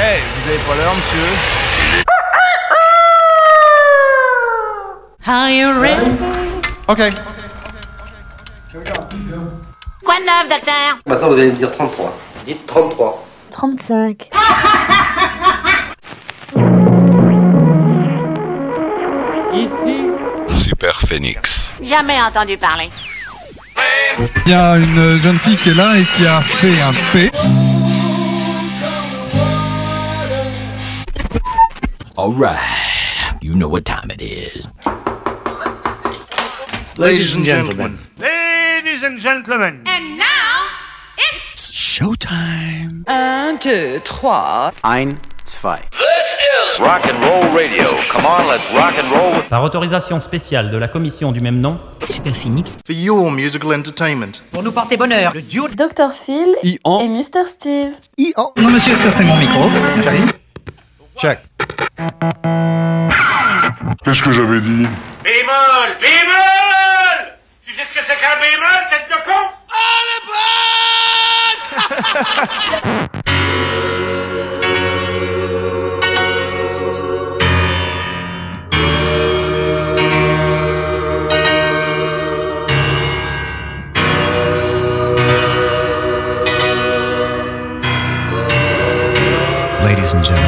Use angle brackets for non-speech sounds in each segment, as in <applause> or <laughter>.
Hey, vous avez pas l'heure, monsieur Are you ready? Ok. Quoi de neuf, docteur? Maintenant, vous allez me dire 33. Dites 33. 35. Super Phoenix. Jamais entendu parler. Il y a une jeune fille qui est là et qui a fait un P. right, you know what time it is. Ladies and gentlemen. Ladies and gentlemen And now, it's... Showtime. Un, deux, trois. Ein, zwei. Rock and Roll Radio. Come on, let's rock and roll. Par autorisation spéciale de la commission du même nom, Super Phoenix. For your musical entertainment. Pour nous porter bonheur, le duo Dr. Phil Ian. et Mr. Steve. Ian. Non monsieur, ça c'est mon micro. Merci. Check. Qu'est-ce que j'avais dit Bémol Bémol! Tu sais ce que c'est qu'un bémol, tête de con? Ladies and gentlemen,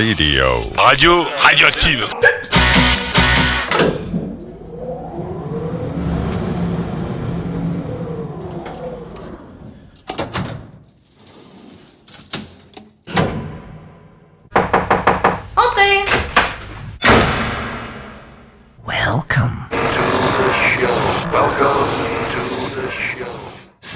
Radio. Radio radioactive.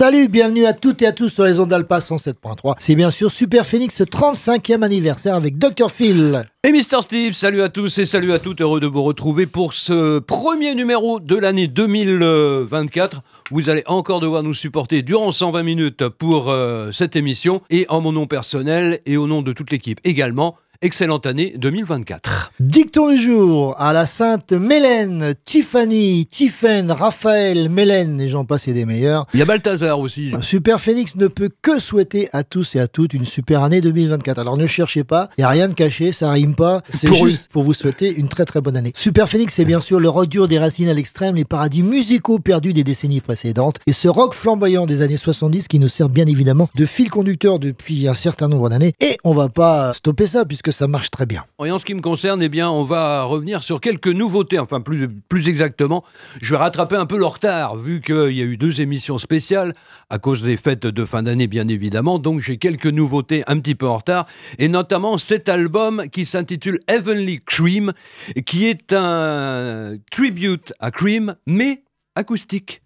Salut, bienvenue à toutes et à tous sur les ondes d'Alpa 107.3. C'est bien sûr Super Phoenix 35e anniversaire avec Dr. Phil. Et Mister Steve, salut à tous et salut à toutes, heureux de vous retrouver pour ce premier numéro de l'année 2024. Vous allez encore devoir nous supporter durant 120 minutes pour euh, cette émission et en mon nom personnel et au nom de toute l'équipe également. Excellente année 2024. Dicton du jour à la sainte Mélène, Tiffany, Tiffen, Raphaël, Mélène et j'en passe et des meilleurs. Il y a Balthazar aussi. Super Phoenix ne peut que souhaiter à tous et à toutes une super année 2024. Alors ne cherchez pas, il n'y a rien de caché, ça rime pas. C'est Pour juste pour vous souhaiter une très très bonne année. Super Phoenix, c'est bien sûr le rock dur des racines à l'extrême, les paradis musicaux perdus des décennies précédentes et ce rock flamboyant des années 70 qui nous sert bien évidemment de fil conducteur depuis un certain nombre d'années. Et on va pas stopper ça puisque ça marche très bien. Et en ce qui me concerne, eh bien, on va revenir sur quelques nouveautés. Enfin, plus, plus exactement, je vais rattraper un peu le retard, vu qu'il y a eu deux émissions spéciales à cause des fêtes de fin d'année, bien évidemment. Donc, j'ai quelques nouveautés un petit peu en retard, et notamment cet album qui s'intitule Heavenly Cream, qui est un tribute à Cream, mais acoustique.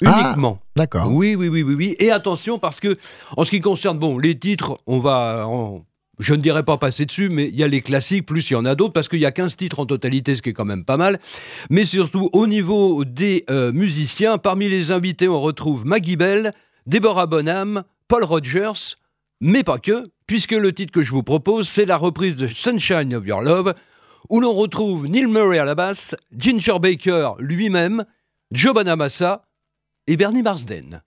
Uniquement. D'accord. Oui, oui, oui, oui, oui. Et attention, parce que, en ce qui concerne, bon, les titres, on va. on- je ne dirais pas passer dessus, mais il y a les classiques, plus il y en a d'autres, parce qu'il y a 15 titres en totalité, ce qui est quand même pas mal. Mais surtout, au niveau des euh, musiciens, parmi les invités, on retrouve Maggie Bell, Deborah Bonham, Paul Rogers, mais pas que, puisque le titre que je vous propose, c'est la reprise de Sunshine of Your Love, où l'on retrouve Neil Murray à la basse, Ginger Baker lui-même, Joe Bonamassa et Bernie Marsden.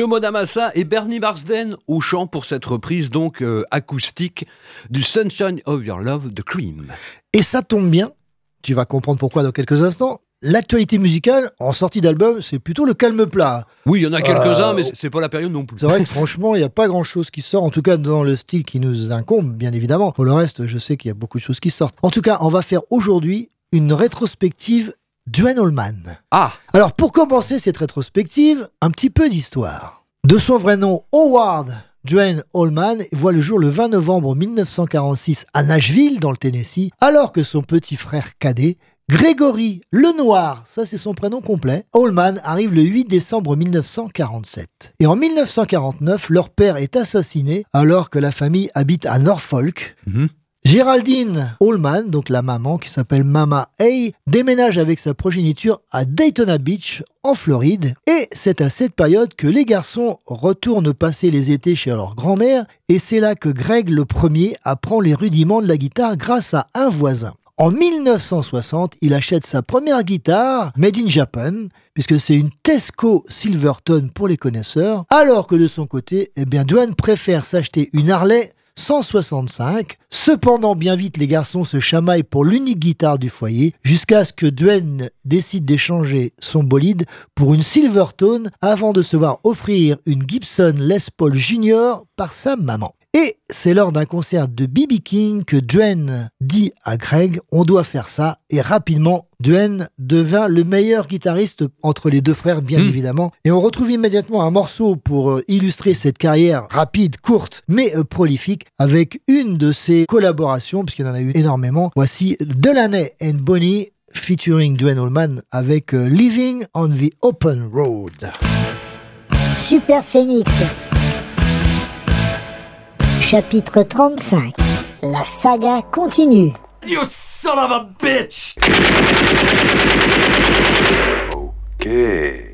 Joe Bonamassa et Bernie Marsden au chant pour cette reprise donc euh, acoustique du Sunshine of Your Love de Cream. Et ça tombe bien, tu vas comprendre pourquoi dans quelques instants. L'actualité musicale en sortie d'album, c'est plutôt le calme plat. Oui, il y en a quelques-uns, Euh, mais c'est pas la période non plus. C'est vrai que franchement, il n'y a pas grand-chose qui sort, en tout cas dans le style qui nous incombe, bien évidemment. Pour le reste, je sais qu'il y a beaucoup de choses qui sortent. En tout cas, on va faire aujourd'hui une rétrospective Duane Allman. Ah Alors pour commencer cette rétrospective, un petit peu d'histoire. De son vrai nom, Howard Duane Allman voit le jour le 20 novembre 1946 à Nashville, dans le Tennessee, alors que son petit frère cadet, Grégory Lenoir, ça c'est son prénom complet, Allman arrive le 8 décembre 1947. Et en 1949, leur père est assassiné alors que la famille habite à Norfolk. Géraldine Allman, donc la maman qui s'appelle Mama Hay, déménage avec sa progéniture à Daytona Beach, en Floride. Et c'est à cette période que les garçons retournent passer les étés chez leur grand-mère. Et c'est là que Greg le premier apprend les rudiments de la guitare grâce à un voisin. En 1960, il achète sa première guitare, Made in Japan, puisque c'est une Tesco Silverton pour les connaisseurs, alors que de son côté, eh bien, Duane préfère s'acheter une Harley 165. Cependant, bien vite, les garçons se chamaillent pour l'unique guitare du foyer, jusqu'à ce que Duane décide d'échanger son bolide pour une Silvertone avant de se voir offrir une Gibson Les Paul Junior par sa maman. Et c'est lors d'un concert de B.B. King que Duane dit à Greg on doit faire ça et rapidement Duane devint le meilleur guitariste entre les deux frères bien évidemment et on retrouve immédiatement un morceau pour euh, illustrer cette carrière rapide, courte mais euh, prolifique avec une de ses collaborations puisqu'il y en a eu énormément. Voici Delaney and Bonnie featuring Duane Allman avec euh, Living on the Open Road. Super Phoenix. Chapitre 35. La saga continue. You son of a bitch! Okay.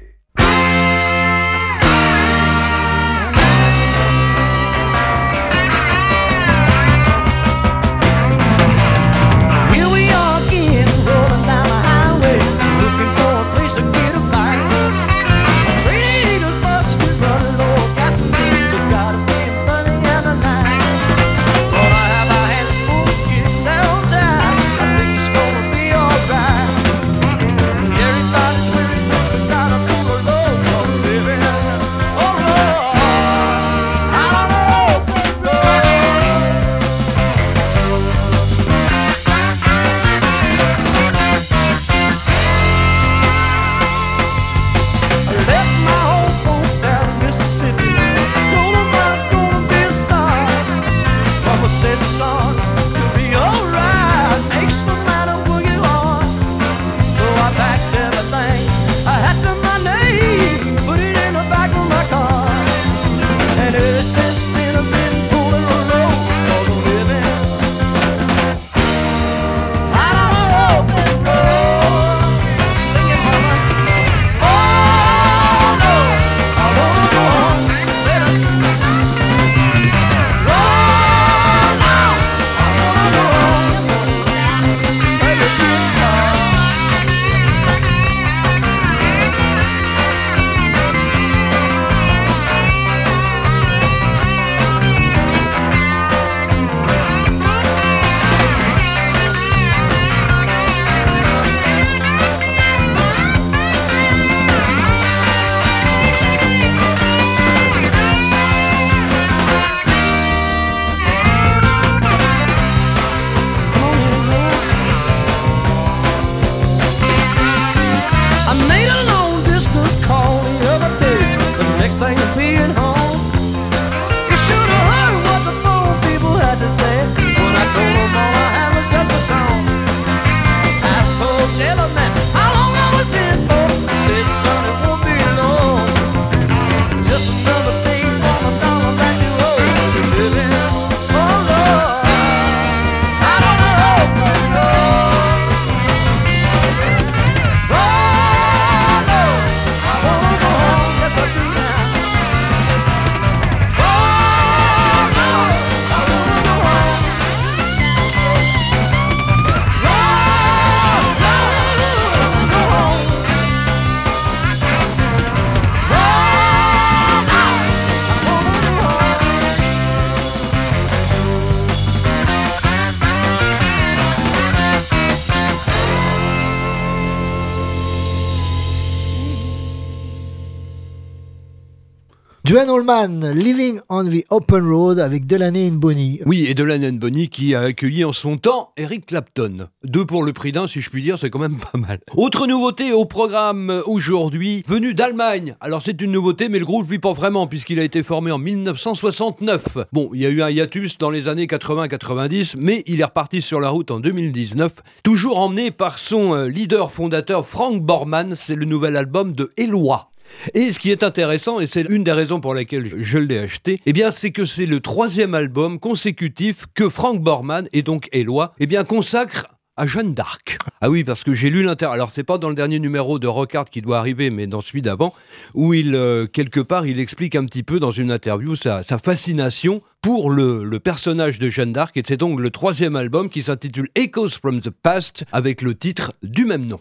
Joanne Allman, Living on the Open Road avec Delaney Bonnie. Oui, et Delaney Bonnie qui a accueilli en son temps Eric Clapton. Deux pour le prix d'un, si je puis dire, c'est quand même <laughs> pas mal. Autre nouveauté au programme aujourd'hui, venue d'Allemagne. Alors c'est une nouveauté, mais le groupe lui pas vraiment, puisqu'il a été formé en 1969. Bon, il y a eu un hiatus dans les années 80-90, mais il est reparti sur la route en 2019, toujours emmené par son euh, leader fondateur Frank Borman. C'est le nouvel album de Eloi. Et ce qui est intéressant, et c'est une des raisons pour lesquelles je l'ai acheté, eh bien, c'est que c'est le troisième album consécutif que Frank Borman et donc Eloi, eh bien, consacrent à Jeanne d'Arc. Ah oui, parce que j'ai lu l'inter. Alors c'est pas dans le dernier numéro de Rockart qui doit arriver, mais dans celui d'avant, où il euh, quelque part il explique un petit peu dans une interview sa, fascination pour le, personnage de Jeanne d'Arc. Et c'est donc le troisième album qui s'intitule Echoes from the Past, avec le titre du même nom.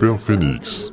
Super Phoenix.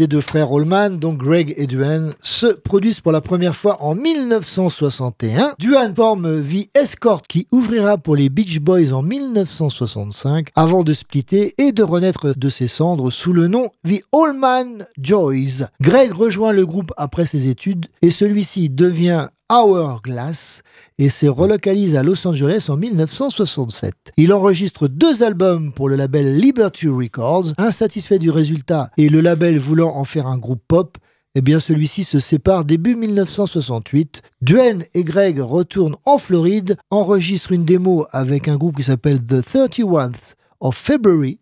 Des deux frères Allman, donc Greg et Duane, se produisent pour la première fois en 1961. Duane forme The Escort qui ouvrira pour les Beach Boys en 1965 avant de splitter et de renaître de ses cendres sous le nom The Allman Joys. Greg rejoint le groupe après ses études et celui-ci devient Hourglass et se relocalise à Los Angeles en 1967. Il enregistre deux albums pour le label Liberty Records. Insatisfait du résultat et le label voulant en faire un groupe pop, eh bien celui-ci se sépare début 1968. Duane et Greg retournent en Floride, enregistrent une démo avec un groupe qui s'appelle The 31th of February,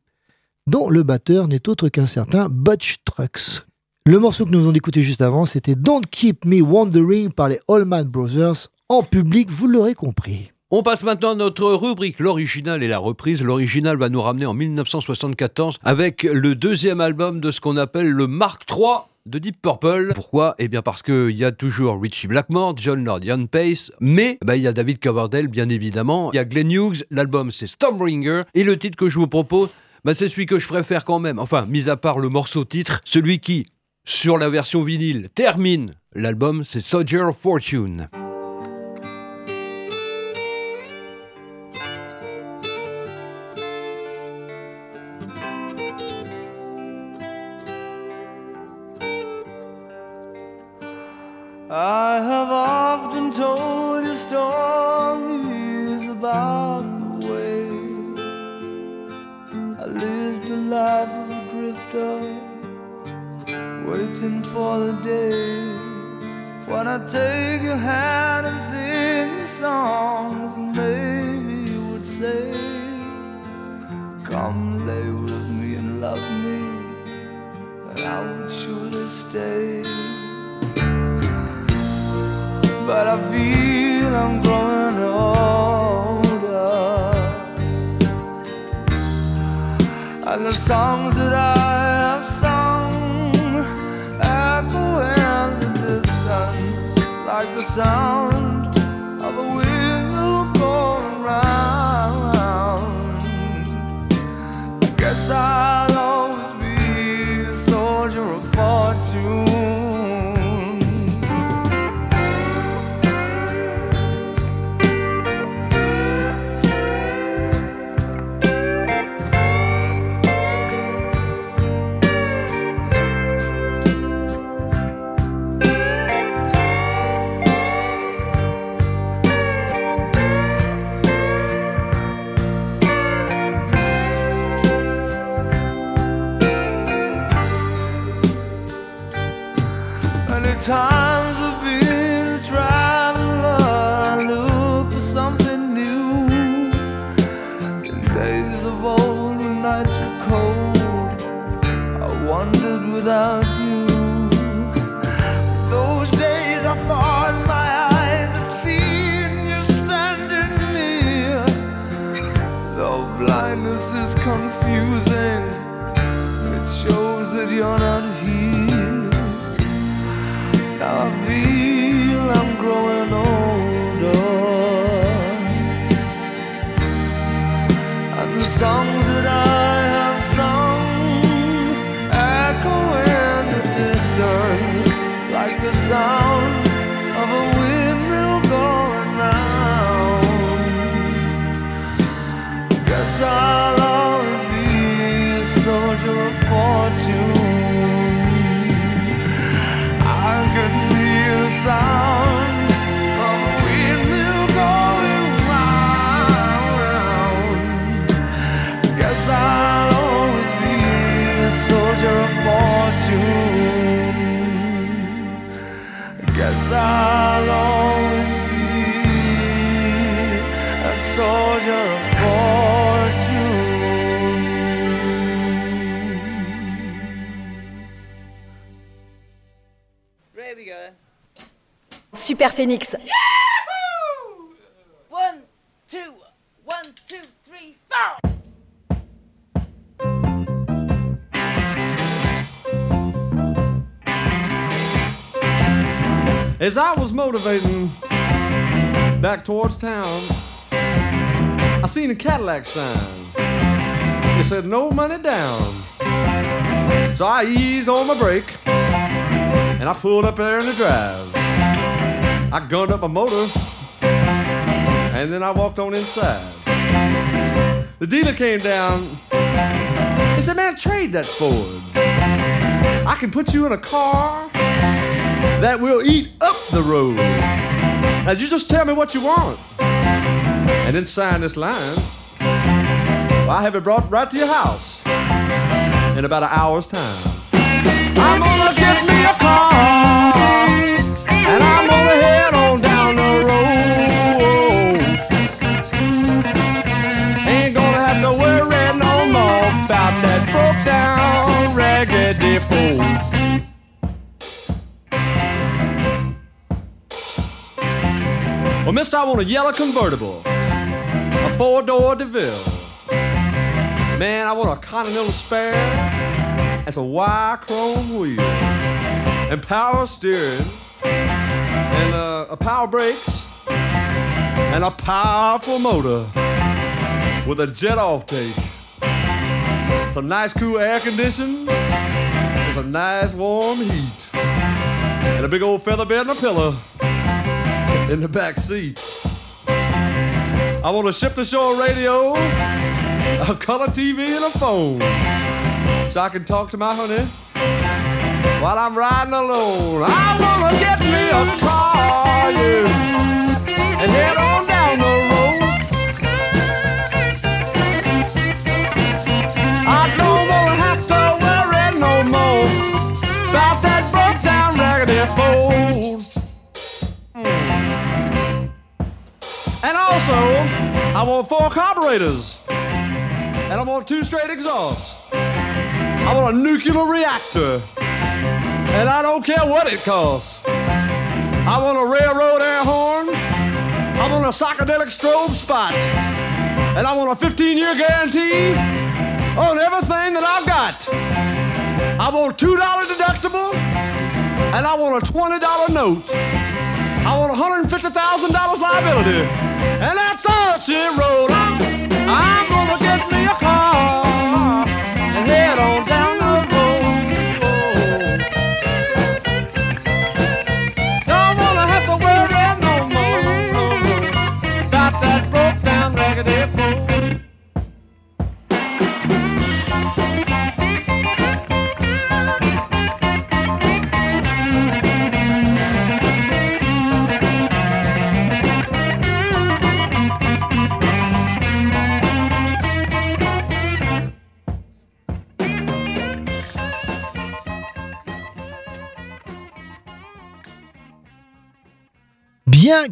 dont le batteur n'est autre qu'un certain Butch Trucks. Le morceau que nous venons d'écouter juste avant, c'était Don't Keep Me Wondering par les Allman Brothers. En public, vous l'aurez compris. On passe maintenant à notre rubrique, l'original et la reprise. L'original va nous ramener en 1974 avec le deuxième album de ce qu'on appelle le Mark III de Deep Purple. Pourquoi? Eh bien parce qu'il y a toujours Richie Blackmore, John Lord, Ian Pace, mais bah, il y a David Coverdale bien évidemment. Il y a Glenn Hughes, l'album c'est Stormbringer, et le titre que je vous propose, bah, c'est celui que je préfère quand même. Enfin, mis à part le morceau titre, celui qui, sur la version vinyle, termine. L'album, c'est Soldier of Fortune. I have often told you stories about the way I lived a life of a drifter, waiting for the day when I take your hand and sing you songs. Maybe you would say, Come lay with me and love me, and I would surely stay. But I feel I'm growing older, and the songs that I coração. Songs that I Super Phoenix. One, two, one, two, three, four. As I was motivating back towards town, I seen a Cadillac sign. It said no money down. So I eased on my brake and I pulled up there in the drive. I gunned up my motor and then I walked on inside. The dealer came down. He said, Man, trade that Ford. I can put you in a car that will eat up the road. Now you just tell me what you want. And then sign this line. I have it brought right to your house in about an hour's time. I'm gonna get me a car. I'm gonna head on down the road. Ain't gonna have to worry no more about that broke down raggedy Ford. Well, I want a yellow convertible, a four-door DeVille. Man, I want a Continental spare and some wire chrome wheel and power steering and a power brakes and a powerful motor with a jet off tank. Some nice cool air conditioning with some nice warm heat and a big old feather bed and a pillow in the back seat. I want a ship to shore radio, a color TV, and a phone so I can talk to my honey while I'm riding alone. I wanna get me a car, yeah, and head on down the road. I don't wanna have to worry no more about that broke down raggedy fold. Hmm. And also, I want four carburetors. And I want two straight exhausts. I want a nuclear reactor. And I don't care what it costs. I want a railroad air horn. I want a psychedelic strobe spot. And I want a 15 year guarantee on everything that I've got. I want a $2 deductible. And I want a $20 note. I want $150,000 liability. And that's all she wrote. I'm, I'm gonna get me a car and head on down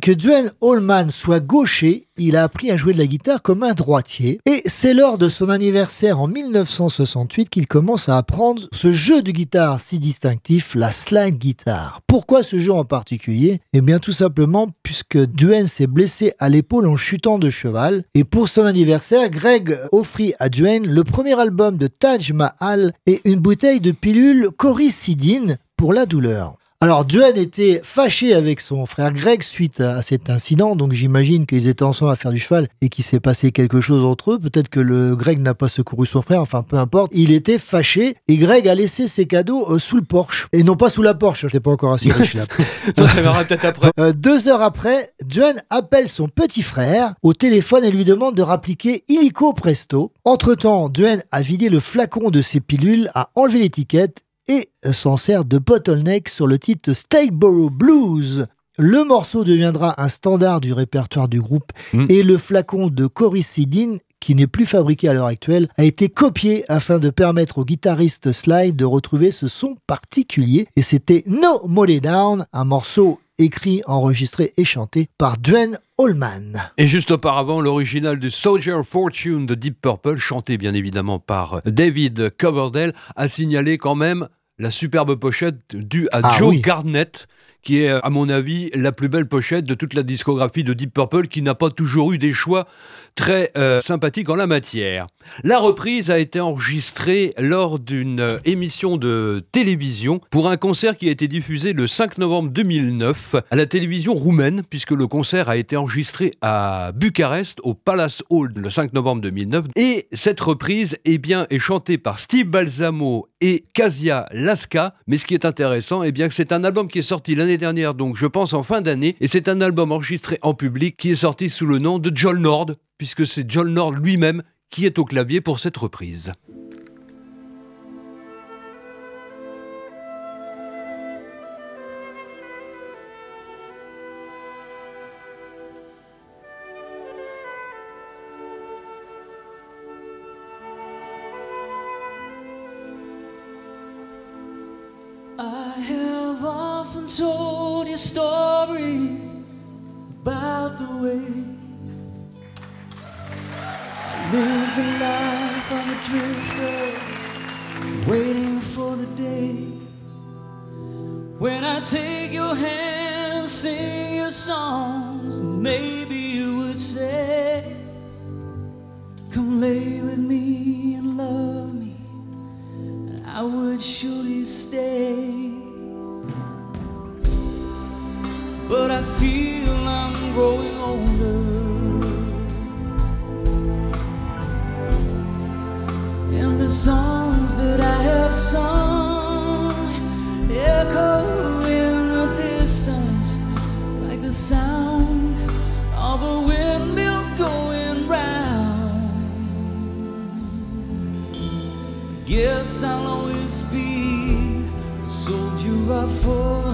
Que Duane Allman soit gaucher, il a appris à jouer de la guitare comme un droitier. Et c'est lors de son anniversaire en 1968 qu'il commence à apprendre ce jeu de guitare si distinctif, la slide guitar. Pourquoi ce jeu en particulier? Eh bien tout simplement puisque Duane s'est blessé à l'épaule en chutant de cheval. Et pour son anniversaire, Greg offrit à Duane le premier album de Taj Mahal et une bouteille de pilule coricidine pour la douleur. Alors, Duane était fâché avec son frère Greg suite à cet incident, donc j'imagine qu'ils étaient ensemble à faire du cheval et qu'il s'est passé quelque chose entre eux. Peut-être que le Greg n'a pas secouru son frère, enfin peu importe. Il était fâché et Greg a laissé ses cadeaux euh, sous le porche. Et non pas sous la Porsche, je n'étais pas encore assuré, je suis là. <laughs> Ça, ça verra peut-être <laughs> après. Euh, deux heures après, Duane appelle son petit frère au téléphone et lui demande de rappliquer illico presto. Entre-temps, Duane a vidé le flacon de ses pilules, a enlevé l'étiquette et s'en sert de bottleneck sur le titre Stateboro Blues. Le morceau deviendra un standard du répertoire du groupe et le flacon de coricidine qui n'est plus fabriqué à l'heure actuelle, a été copié afin de permettre au guitariste Slide de retrouver ce son particulier. Et c'était No Money Down, un morceau écrit, enregistré et chanté par Duane Allman. Et juste auparavant, l'original du Soldier Fortune de Deep Purple, chanté bien évidemment par David Coverdale, a signalé quand même la superbe pochette due à Ah Joe oui. Garnett, qui est, à mon avis, la plus belle pochette de toute la discographie de Deep Purple, qui n'a pas toujours eu des choix très euh, sympathiques en la matière. La reprise a été enregistrée lors d'une euh, émission de télévision pour un concert qui a été diffusé le 5 novembre 2009 à la télévision roumaine, puisque le concert a été enregistré à Bucarest, au Palace Hall, le 5 novembre 2009. Et cette reprise eh bien, est chantée par Steve Balsamo et Kasia Laska. Mais ce qui est intéressant, eh bien, c'est un album qui est sorti l'année dernière, donc je pense en fin d'année, et c'est un album enregistré en public qui est sorti sous le nom de John Nord, puisque c'est John Nord lui-même qui est au clavier pour cette reprise. The life of a drifter, waiting for the day when I take your hand and sing your songs. Maybe you would say, Come lay with me and love me. and I would surely stay. But I feel I'm growing older. I'll always be a soldier I fought.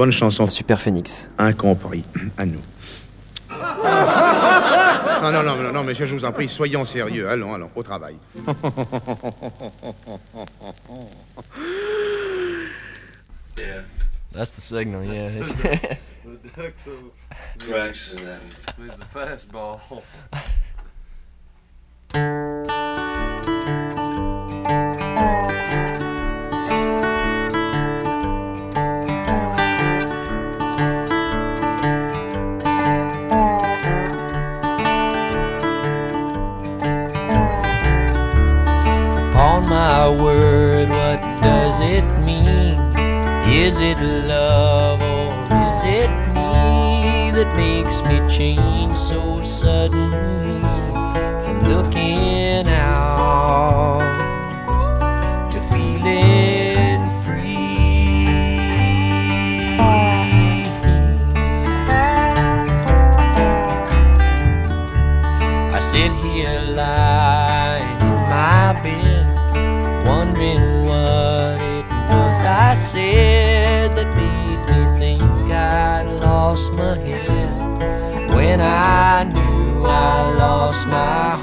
bonne chanson. Super Phoenix. Incompris, à nous. Non, non, non, non, monsieur, je vous en prie, soyons sérieux. Allons, allons, au travail. Yeah. <laughs> That's the signal, yeah. That's <laughs> the, the, the, the, the fastball. it love or is it me that makes me change so suddenly from looking out to feeling free? I sit here lying in my bed, wondering what it was I said. lost my head. When I knew I lost my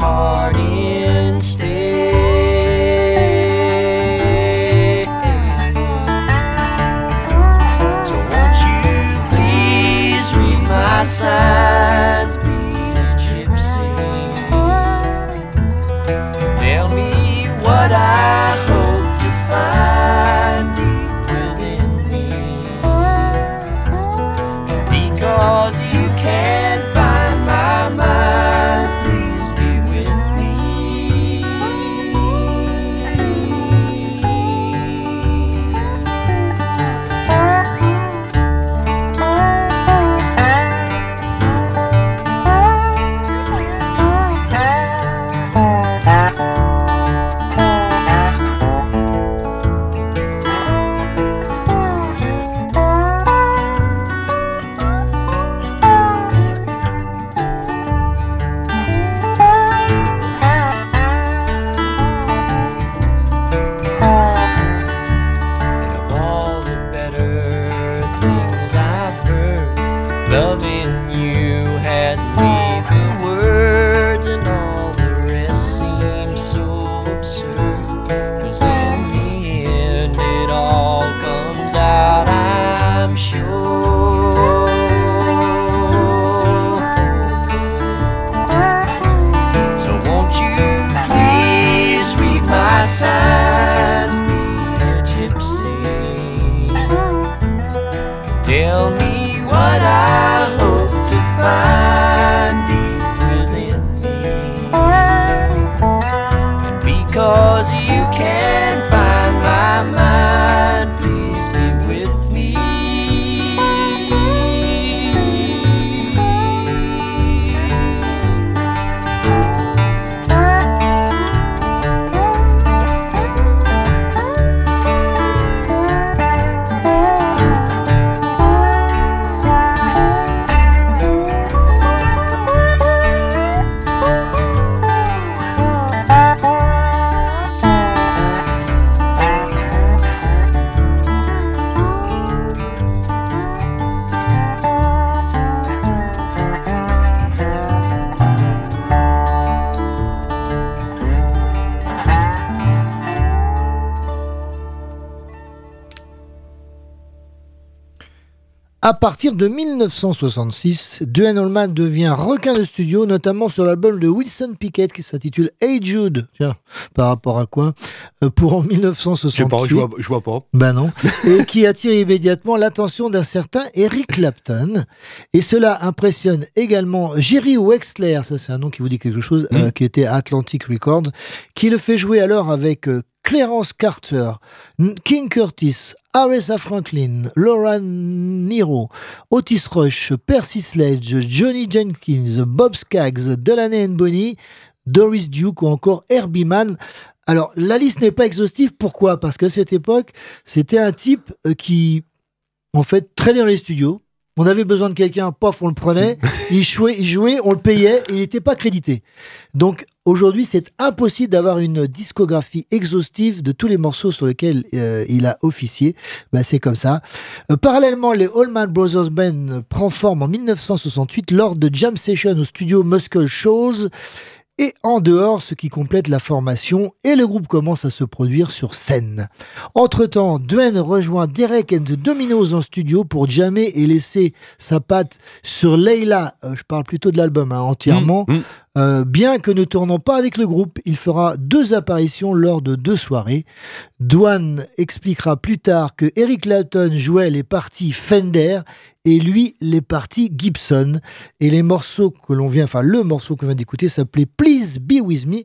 À partir de 1966, Duane Allman devient requin de studio, notamment sur l'album de Wilson Pickett qui s'intitule Hey Jude. Tiens, par rapport à quoi? Euh, Pour en 1968. Je sais pas, je vois, je vois pas. Ben non. <laughs> Et qui attire immédiatement l'attention d'un certain Eric Clapton. Et cela impressionne également Jerry Wexler, ça c'est un nom qui vous dit quelque chose, euh, qui était Atlantic Records, qui le fait jouer alors avec euh, Clarence Carter, King Curtis, Aretha Franklin, Laura Niro, Otis Rush, Percy Sledge, Johnny Jenkins, Bob Skaggs, Delaney and Bonnie, Doris Duke ou encore Herbie Mann. Alors, la liste n'est pas exhaustive. Pourquoi? Parce que à cette époque, c'était un type euh, qui, en fait, traînait dans les studios. On avait besoin de quelqu'un, paf, on le prenait. <laughs> il, jouait, il jouait, on le payait et il n'était pas crédité. Donc, aujourd'hui, c'est impossible d'avoir une discographie exhaustive de tous les morceaux sur lesquels euh, il a officié. Ben, c'est comme ça. Euh, parallèlement, les Allman Brothers Band prend forme en 1968 lors de jam sessions au studio Muscle Shoals et en dehors, ce qui complète la formation, et le groupe commence à se produire sur scène. Entre-temps, Dwayne rejoint Derek and the Dominos en studio pour jammer et laisser sa patte sur Leila, euh, je parle plutôt de l'album hein, entièrement, Euh, bien que ne tournant pas avec le groupe, il fera deux apparitions lors de deux soirées. Dwan expliquera plus tard que Eric Clapton jouait les parties Fender et lui les parties Gibson. Et les morceaux que l'on vient, enfin le morceau qu'on vient d'écouter s'appelait Please Be With Me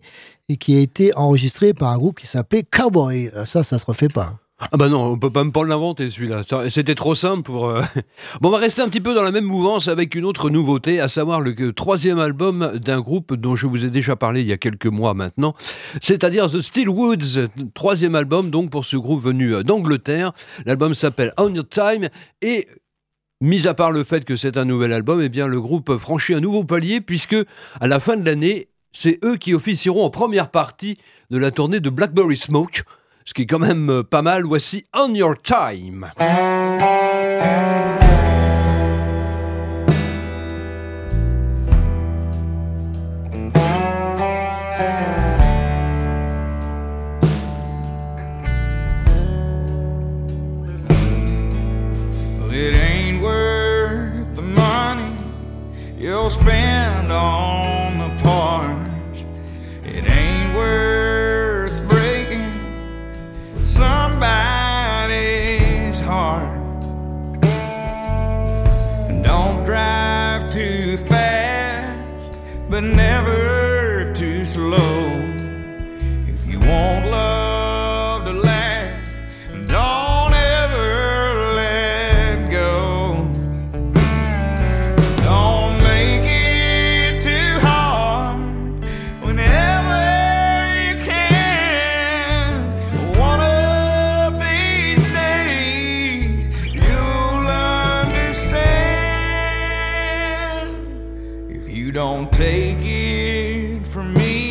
et qui a été enregistré par un groupe qui s'appelait Cowboy. Euh, Ça, ça se refait pas. Ah bah non, on peut pas me pas l'inventer celui-là. C'était trop simple pour. euh, <laughs> Bon, on va rester un petit peu dans la même mouvance avec une autre nouveauté, à savoir le troisième album d'un groupe dont je vous ai déjà parlé il y a quelques mois maintenant, c'est-à-dire The Steel Woods. Troisième album donc pour ce groupe venu euh, d'Angleterre. L'album s'appelle On Your Time et Mis à part le fait que c'est un nouvel album, eh bien le groupe franchit un nouveau palier puisque à la fin de l'année, c'est eux qui officieront en première partie de la tournée de Blackberry Smoke, ce qui est quand même euh, pas mal. Voici On Your Time. Don't take it from me,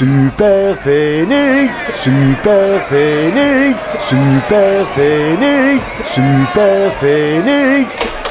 Super Phoenix, Super Phoenix, Super Phoenix, Super Phoenix.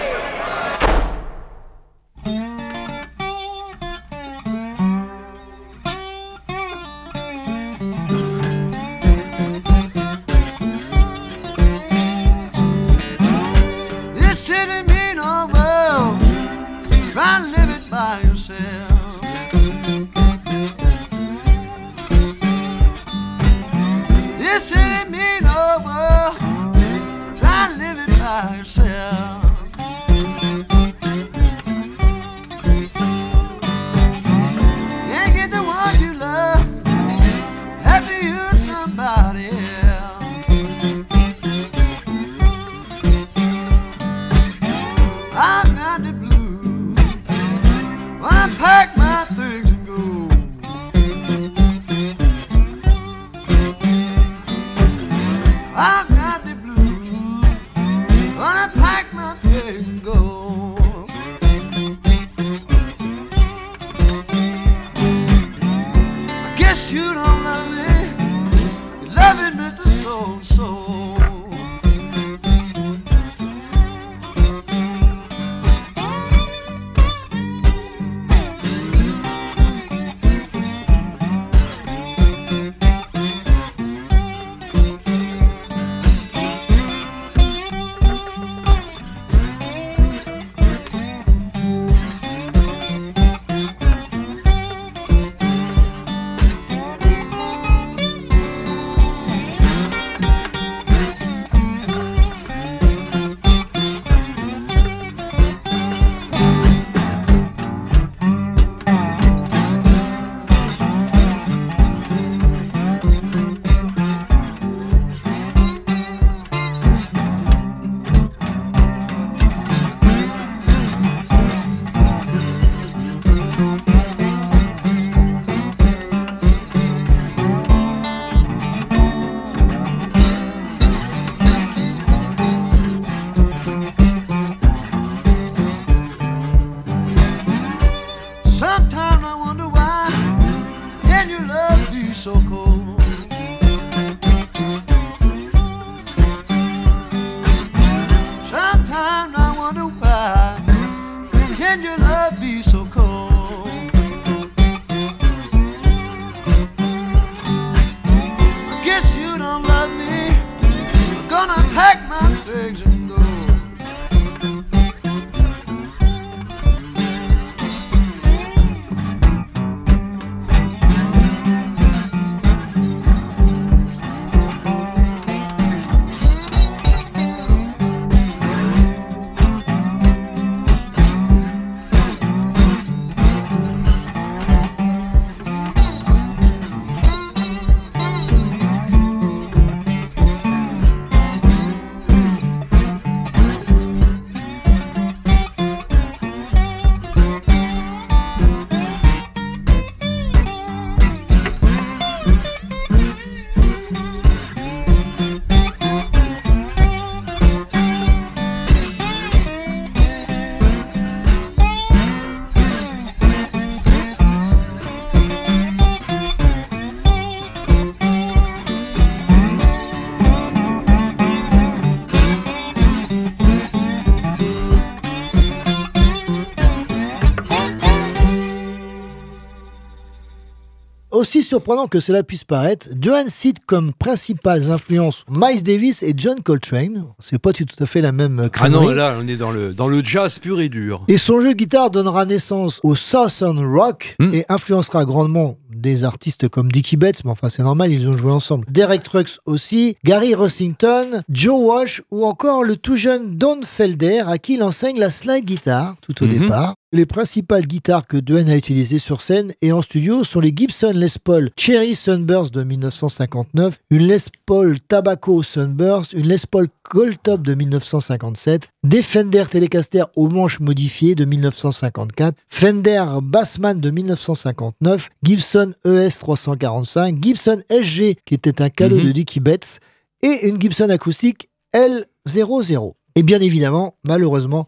Surprenant que cela puisse paraître, Johan cite comme principales influences Miles Davis et John Coltrane. C'est pas tout à fait la même Ah crânerie. non, là, on est dans le, dans le jazz pur et dur. Et son jeu de guitare donnera naissance au Southern Rock Hmm. et influencera grandement des artistes comme Dickie Betts, mais enfin c'est normal, ils ont joué ensemble. Derek Trucks aussi, Gary Rossington, Joe Walsh ou encore le tout jeune Don Felder à qui il enseigne la slide guitare tout au Mhm. départ. Les principales guitares que Duane a utilisées sur scène et en studio sont les Gibson Les Paul Cherry Sunburst de 1959, une Les Paul Tobacco Sunburst, une Les Paul Goldtop de 1957, des Fender Telecaster aux manches modifiées de 1954, Fender Bassman de 1959, Gibson ES 345, Gibson SG qui était un cadeau Mhm. de Dickie Betts et une Gibson acoustique L00. Et bien évidemment, malheureusement,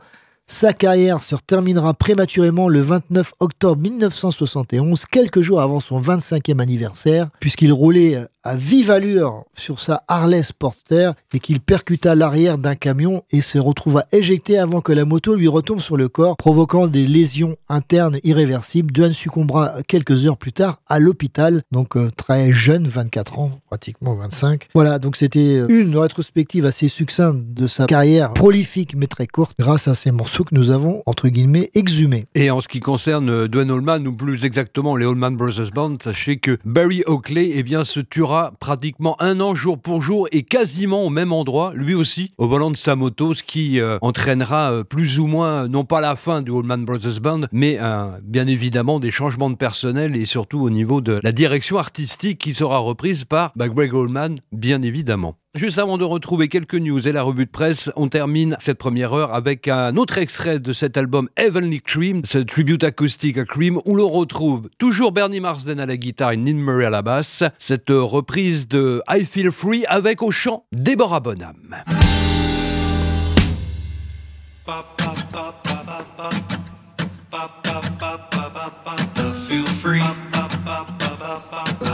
Sa carrière se terminera prématurément le 29 octobre 1971, quelques jours avant son 25e anniversaire, puisqu'il roulait à vive allure sur sa Harley Sportster et qu'il percuta l'arrière d'un camion et se retrouva éjecté avant que la moto lui retombe sur le corps, provoquant des lésions internes irréversibles. Duane succombera quelques heures plus tard à l'hôpital, donc euh, très jeune, 24 ans, pratiquement 25. Voilà, donc c'était euh, une rétrospective assez succincte de sa carrière prolifique mais très courte grâce à ces morceaux que nous avons, entre guillemets, exhumés. Et en ce qui concerne euh, Duane Allman, ou plus exactement les Allman Brothers Band, sachez que Barry Oakley eh bien, se tuera pratiquement un an jour pour jour et quasiment au même endroit, lui aussi, au volant de sa moto, ce qui euh, entraînera euh, plus ou moins, non pas la fin du Allman Brothers Band, mais bien évidemment des changements de personnel et surtout au niveau de la direction artistique qui sera reprise par bah, Greg Allman, bien évidemment. Juste avant de retrouver quelques news et la revue de presse, on termine cette première heure avec un autre extrait de cet album Heavenly Cream, ce tribute acoustique à Cream, où l'on retrouve toujours Bernie Marsden à la guitare et Neil Murray à la basse, cette reprise de I Feel Free avec au chant Deborah Bonham.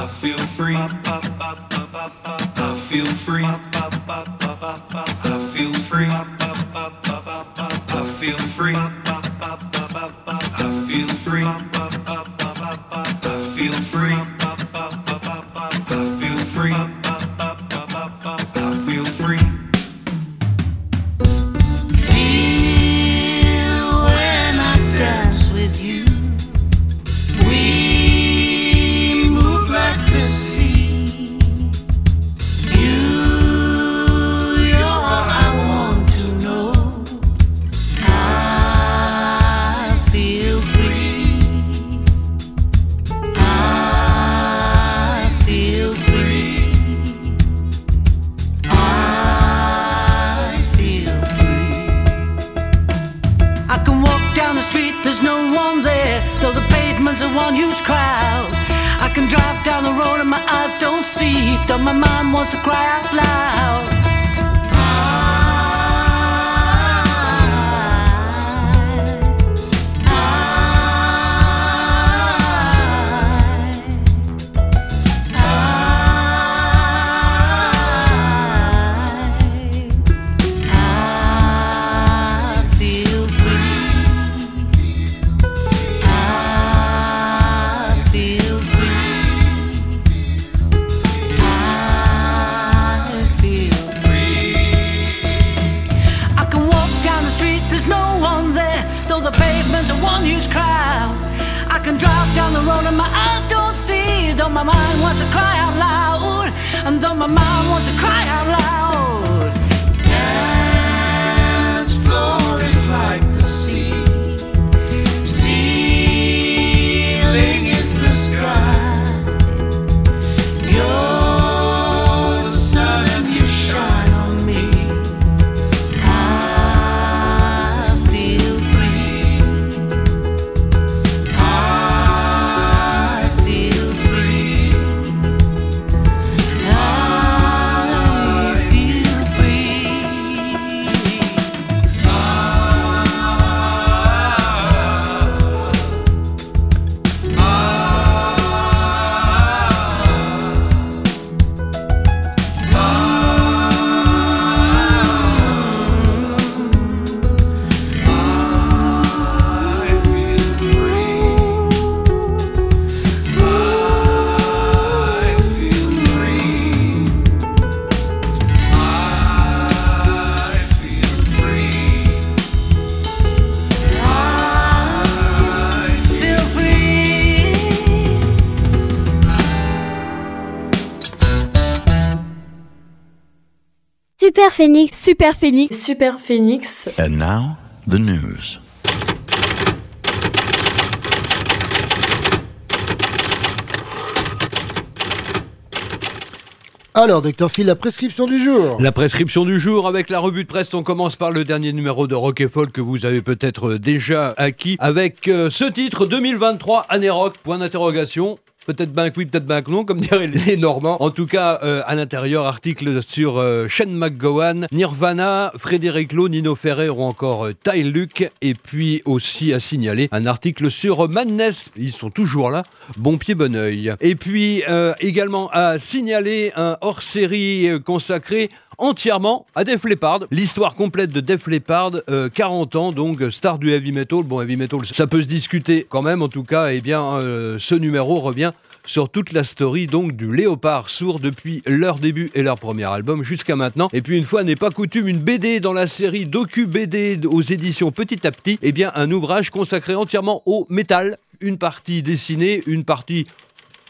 I feel free. I feel free. I feel free. I feel free. I feel free. I feel free. I feel free. I feel free. Phoenix. Super Phoenix. Super Phoenix. And now, the news. Alors, docteur Phil, la prescription du jour. La prescription du jour avec la revue de presse, on commence par le dernier numéro de Rock et Folk que vous avez peut-être déjà acquis avec euh, ce titre 2023 année rock point d'interrogation. Peut-être ben oui, peut-être ben non, comme diraient les Normands. En tout cas, euh, à l'intérieur, article sur euh, Shane McGowan, Nirvana, Frédéric Lowe, Nino Ferrer ou encore euh, Ty Luke. Et puis aussi à signaler un article sur Madness. Ils sont toujours là. Bon pied, bon oeil. Et puis euh, également à signaler un hors-série euh, consacré entièrement à Def Leppard. L'histoire complète de Def Leppard, euh, 40 ans, donc star du heavy metal. Bon, heavy metal, ça peut se discuter quand même. En tout cas, eh bien, euh, ce numéro revient sur toute la story donc du Léopard sourd depuis leur début et leur premier album jusqu'à maintenant. Et puis une fois n'est pas coutume, une BD dans la série Docu BD aux éditions Petit à Petit, eh bien un ouvrage consacré entièrement au métal. Une partie dessinée, une partie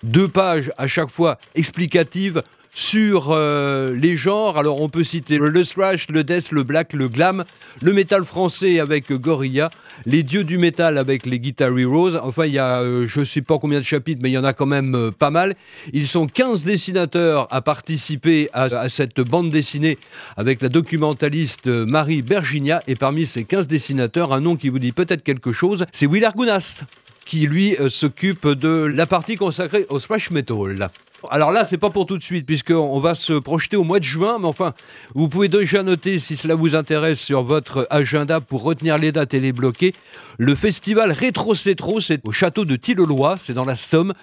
deux pages à chaque fois explicatives sur euh, les genres. Alors on peut citer le thrash, le death, le black, le glam, le métal français avec Gorilla, les dieux du métal avec les Guitar Heroes. Enfin, il y a euh, je sais pas combien de chapitres, mais il y en a quand même euh, pas mal. Ils sont 15 dessinateurs à participer à, cette bande dessinée avec la documentaliste Marie Berginia. Et parmi ces 15 dessinateurs, un nom qui vous dit peut-être quelque chose, c'est Will Argunas qui lui s'occupe de la partie consacrée au thrash metal. Alors là, c'est pas pour tout de suite, puisqu'on va se projeter au mois de juin, mais enfin, vous pouvez déjà noter, si cela vous intéresse, sur votre agenda pour retenir les dates et les bloquer, le festival Rétro Cétro, c'est au château de Tilleloy, c'est dans la Somme,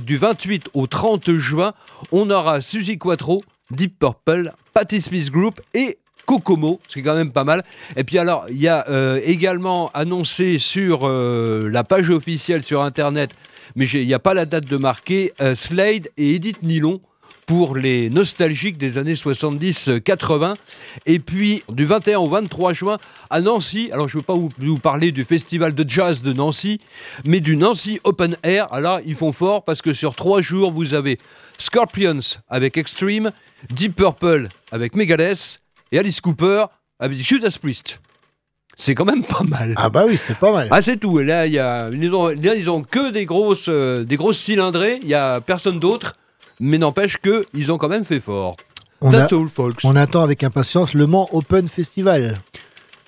du 28 au 30 juin, on aura Suzy Quattro, Deep Purple, Patti Smith Group et Kokomo, ce qui est quand même pas mal. Et puis alors, il y a euh, également annoncé sur euh, la page officielle sur Internet, mais il n'y a pas la date de marquer, euh, Slade et Edith Nylon pour les nostalgiques des années 70-80. Et puis, du 21 au 23 juin, à Nancy, alors je ne veux pas vous, parler du festival de jazz de Nancy, mais du Nancy Open Air. Alors là, ils font fort parce que sur trois jours, vous avez Scorpions avec Extreme, Deep Purple avec Megadeth et Alice Cooper avec Judas Priest. C'est quand même pas mal. Ah bah oui, c'est pas mal. Ah c'est tout. Et Là, il y a, ils ont, là, ils ont que des grosses, euh, des grosses cylindrées. Il y a personne d'autre. Mais n'empêche que ils ont quand même fait fort. On, That's a- all, folks. on attend avec impatience le Mans Open Festival.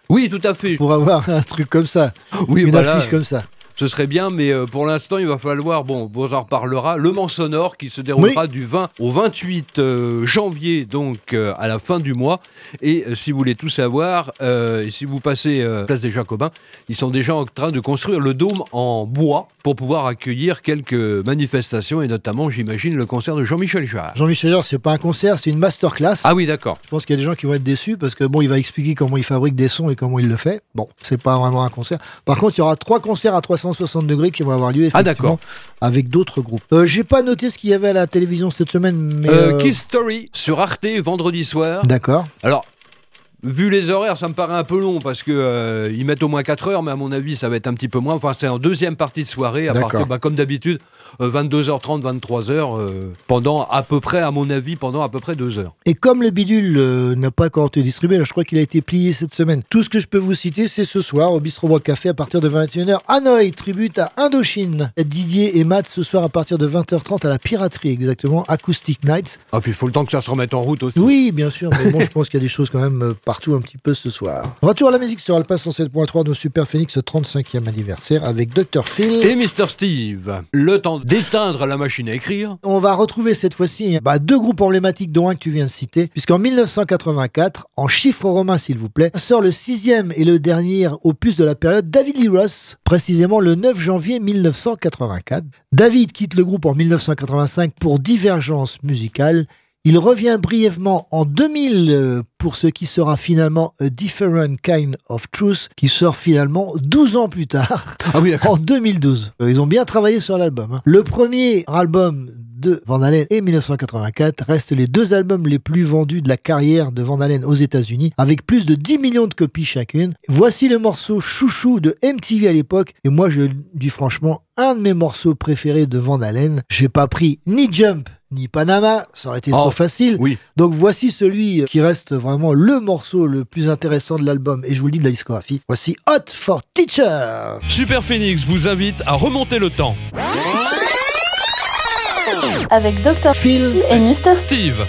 Oui, tout à fait. Pour avoir un truc comme ça. Oui, Une affiche comme ça. Ce serait bien, mais euh, pour l'instant, il va falloir, bon, on en reparlera, Le Mans Sonore qui se déroulera du 20 au 28 euh, janvier, donc euh, à la fin du mois. Et si vous voulez tout savoir, euh, si vous passez euh, Place des Jacobins, ils sont déjà en train de construire le dôme en bois pour pouvoir accueillir quelques manifestations, et notamment, j'imagine, le concert de Jean-Michel Jarre. Jean-Michel Jarre, c'est pas un concert, c'est une masterclass. Ah oui, d'accord. Je pense qu'il y a des gens qui vont être déçus parce que bon, il va expliquer comment il fabrique des sons et comment il le fait. Bon, c'est pas vraiment un concert. Par contre, il y aura trois concerts à 360 degrés qui vont avoir lieu Ah, effectivement avec d'autres groupes. Euh, J'ai pas noté ce qu'il y avait à la télévision cette semaine, mais Euh, euh, Kiss Story sur Arte vendredi soir. d'accord. Alors, vu les horaires, ça me paraît un peu long parce que euh, ils mettent au moins 4 heures, mais à mon avis, ça va être un petit peu moins. Enfin, c'est en deuxième partie de soirée, à partir, bah, comme d'habitude, 22h30, 23h, euh, pendant à peu près, à mon avis, pendant à peu près 2 heures. Et comme le bidule euh, n'a pas encore été distribué, je crois qu'il a été plié cette semaine. Tout ce que je peux vous citer, c'est ce soir au Bistro Bois Café à partir de 21h. Hanoï, tribute à Indochine. Didier et Matt ce soir à partir de 20h30 à la piraterie, exactement, Acoustic Nights. Ah, puis il faut le temps que ça se remette en route aussi. Oui, bien sûr, mais bon, je pense qu'il y a des choses quand même euh, partout un petit peu ce soir. Retour à la musique sur Alpha 107.3 de Super Phoenix 35e anniversaire avec Dr. Phil. Et Mr. Steve, le temps d'éteindre la machine à écrire. On va retrouver cette fois-ci bah, deux groupes emblématiques, dont un que tu viens de citer, puisqu'en 1984, en chiffres romains s'il vous plaît, sort le sixième et le dernier opus de la période David Lee Ross, précisément le 9 janvier 1984. David quitte le groupe en 1985 pour divergence musicale. Il revient brièvement en 2000 euh, pour ce qui sera finalement A Different Kind of Truth, qui sort finalement 12 ans plus tard, <laughs> en 2012. Euh, Ils ont bien travaillé sur l'album. hein. Le premier album de Van Halen et 1984 restent les deux albums les plus vendus de la carrière de Van Halen aux États-Unis, avec plus de 10 millions de copies chacune. Voici le morceau Chouchou de MTV à l'époque, et moi je dis franchement, un de mes morceaux préférés de Van Halen. J'ai pas pris ni Jump ni Panama, ça aurait été Oh, trop facile. oui. Donc voici celui qui reste vraiment le morceau le plus intéressant de l'album, et je vous le dis de la discographie. Voici Hot for Teacher. Super Phoenix vous invite à remonter le temps. Avec Dr. Phil et Mr. Steve.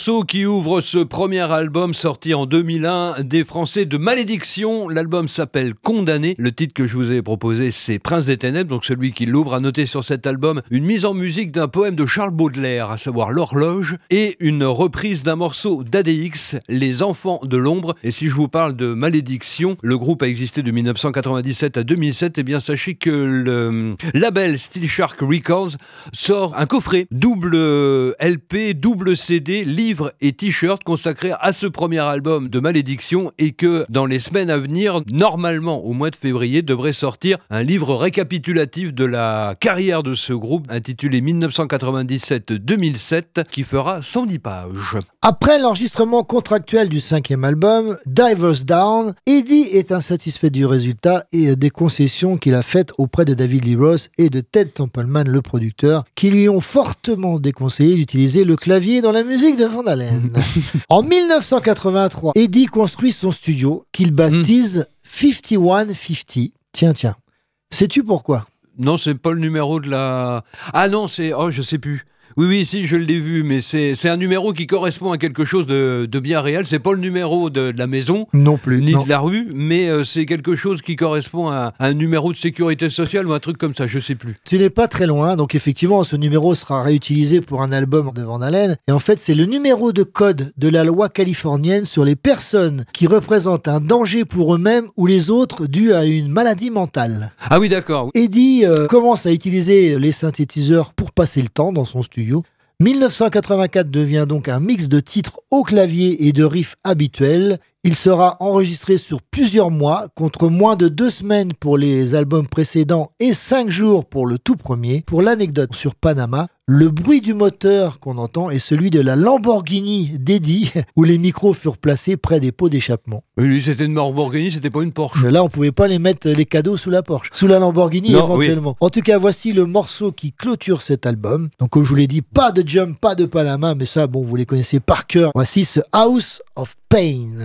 Morceau qui ouvre ce premier album sorti en 2001 des Français de Malédiction. L'album s'appelle Condamné. Le titre que je vous ai proposé, c'est Prince des Ténèbres. Donc celui qui l'ouvre a noté sur cet album une mise en musique d'un poème de Charles Baudelaire, à savoir L'horloge, et une reprise d'un morceau d'ADX, Les enfants de l'ombre. Et si je vous parle de Malédiction, le groupe a existé de 1997 à 2007. Et bien sachez que le label Steel Shark Records sort un coffret double LP, double CD, livre et t-shirt consacré à ce premier album de Malédiction et que dans les semaines à venir, normalement au mois de février, devrait sortir un livre récapitulatif de la carrière de ce groupe intitulé 1997-2007 qui fera 110 pages. Après l'enregistrement contractuel du cinquième album, Divers Down, Eddie est insatisfait du résultat et des concessions qu'il a faites auprès de David Lee Roth et de Ted Templeman, le producteur, qui lui ont fortement déconseillé d'utiliser le clavier dans la musique de <laughs> En 1983, Eddie construit son studio qu'il baptise 5150. Tiens, tiens. Sais-tu pourquoi? Non, c'est pas le numéro de la. Ah non, c'est. Oh, je sais plus. Oui, oui, si, je l'ai vu, mais c'est un numéro qui correspond à quelque chose de, de bien réel. C'est pas le numéro de, de la maison, Non plus. ni non. de la rue, mais euh, c'est quelque chose qui correspond à, à un numéro de sécurité sociale ou un truc comme ça, je sais plus. Tu n'es pas très loin, donc effectivement, ce numéro sera réutilisé pour un album de Van Halen. Et en fait, c'est le numéro de code de la loi californienne sur les personnes qui représentent un danger pour eux-mêmes ou les autres dû à une maladie mentale. Ah oui, d'accord. Eddie euh, commence à utiliser les synthétiseurs pour passer le temps dans son studio. 1984 devient donc un mix de titres au clavier et de riffs habituels. Il sera enregistré sur plusieurs mois, contre moins de deux semaines pour les albums précédents et cinq jours pour le tout premier. Pour l'anecdote sur Panama, le bruit du moteur qu'on entend est celui de la Lamborghini d'Eddie, <laughs> où les micros furent placés près des pots d'échappement. Oui, lui, c'était une Lamborghini, c'était pas une Porsche. Mais là, on pouvait pas les mettre les cadeaux sous la Porsche, sous la Lamborghini Non, éventuellement. En tout cas, voici le morceau qui clôture cet album. Donc, comme je vous l'ai dit, pas de Jump, pas de Panama, mais ça, bon, vous les connaissez par cœur. Voici ce House of Pain.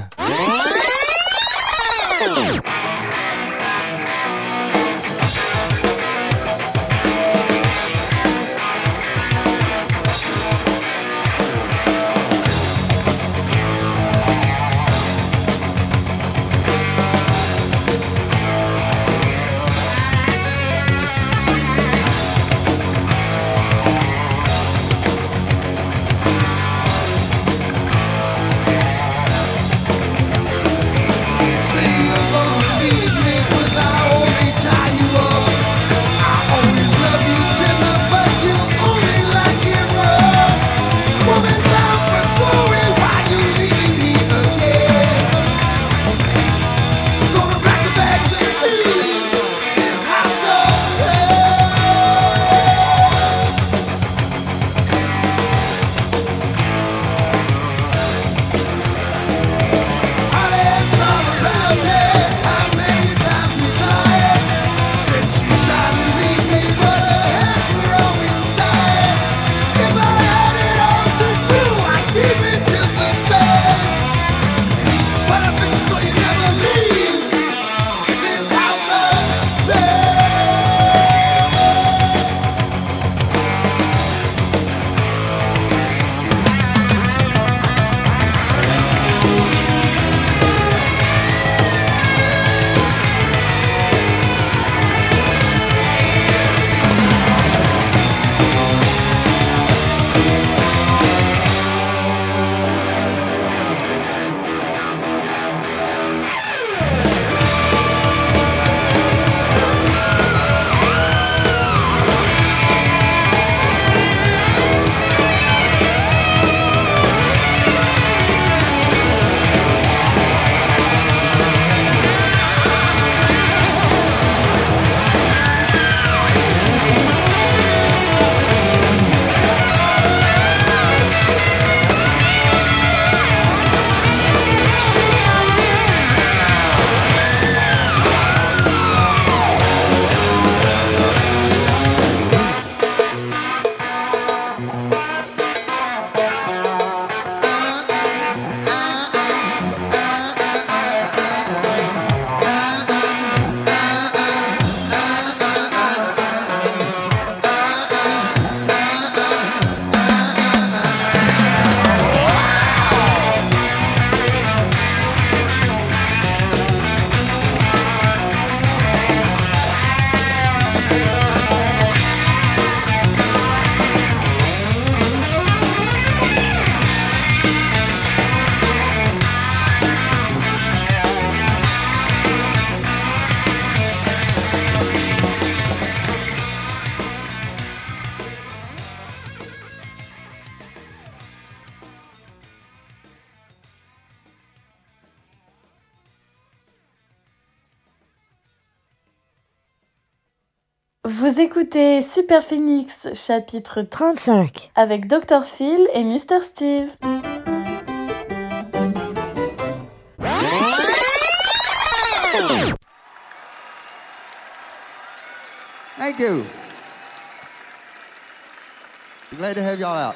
Super Phoenix, chapitre 35. avec Dr. Phil et Mr. Steve. Thank you. Glad to have y'all out.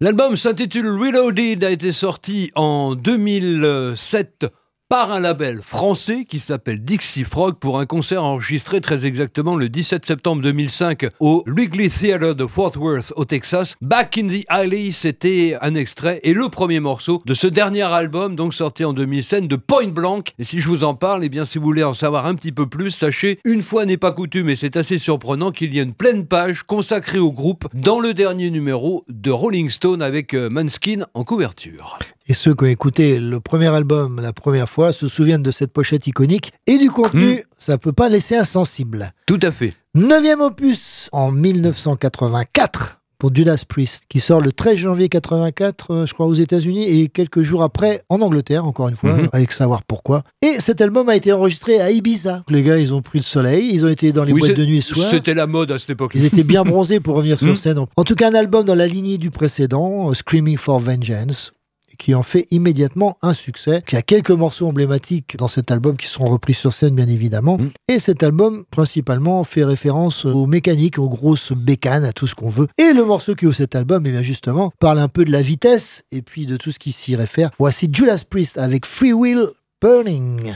L'album s'intitule Reloaded, a été sorti en 2007 par un label français qui s'appelle Dixie Frog pour un concert enregistré très exactement le 17 septembre 2005 au Wrigley Theatre de Fort Worth au Texas. Back in the Alley, c'était un extrait et le premier morceau de ce dernier album, donc sorti en 2007 de Point Blank. Et si je vous en parle, eh bien si vous voulez en savoir un petit peu plus, sachez, une fois n'est pas coutume et c'est assez surprenant qu'il y ait une pleine page consacrée au groupe dans le dernier numéro de Rolling Stone avec euh, Manskin en couverture. Et ceux qui ont écouté le premier album la première fois se souviennent de cette pochette iconique et du contenu, Mm. ça peut pas laisser insensible. Tout à fait. Neuvième opus en 1984 pour Judas Priest, qui sort le 13 janvier 84, euh, je crois, aux États-Unis, et quelques jours après en Angleterre, encore une fois, Mhm. avec savoir pourquoi. Et cet album a été enregistré à Ibiza. Les gars, ils ont pris le soleil, ils ont été dans les Oui, boîtes de nuit soir. C'était la mode à cette époque. Ils étaient bien bronzés pour revenir sur <laughs> Mm. scène. En tout cas, un album dans la lignée du précédent, euh, Screaming for Vengeance, qui en fait immédiatement un succès. Il y a quelques morceaux emblématiques dans cet album qui seront repris sur scène, bien évidemment. Mm. Et cet album, principalement, fait référence aux mécaniques, aux grosses bécanes, à tout ce qu'on veut. Et le morceau qui ouvre cet album, eh bien justement, parle un peu de la vitesse et puis de tout ce qui s'y réfère. Voici Judas Priest avec Free Will Burning.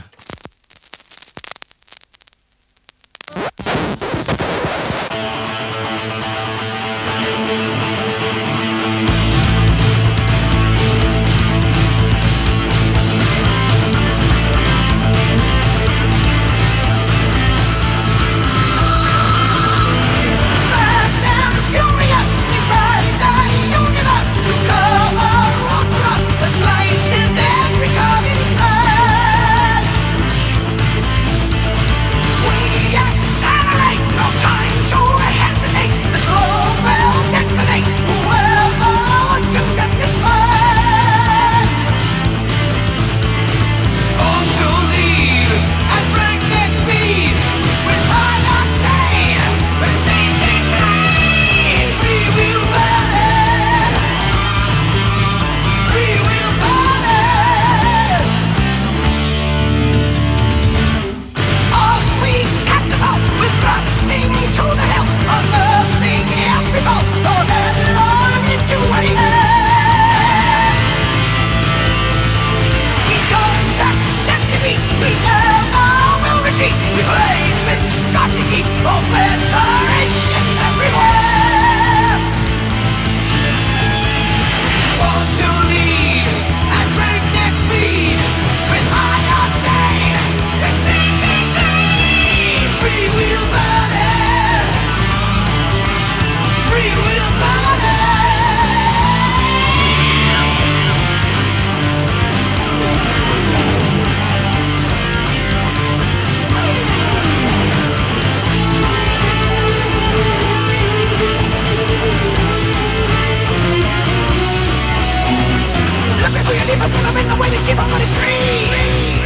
never to the the way we keep on the screen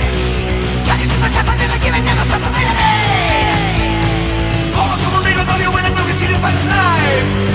Chasing to the temple, and never giving, never stops the melody All of them will need a audio when I know it's in his life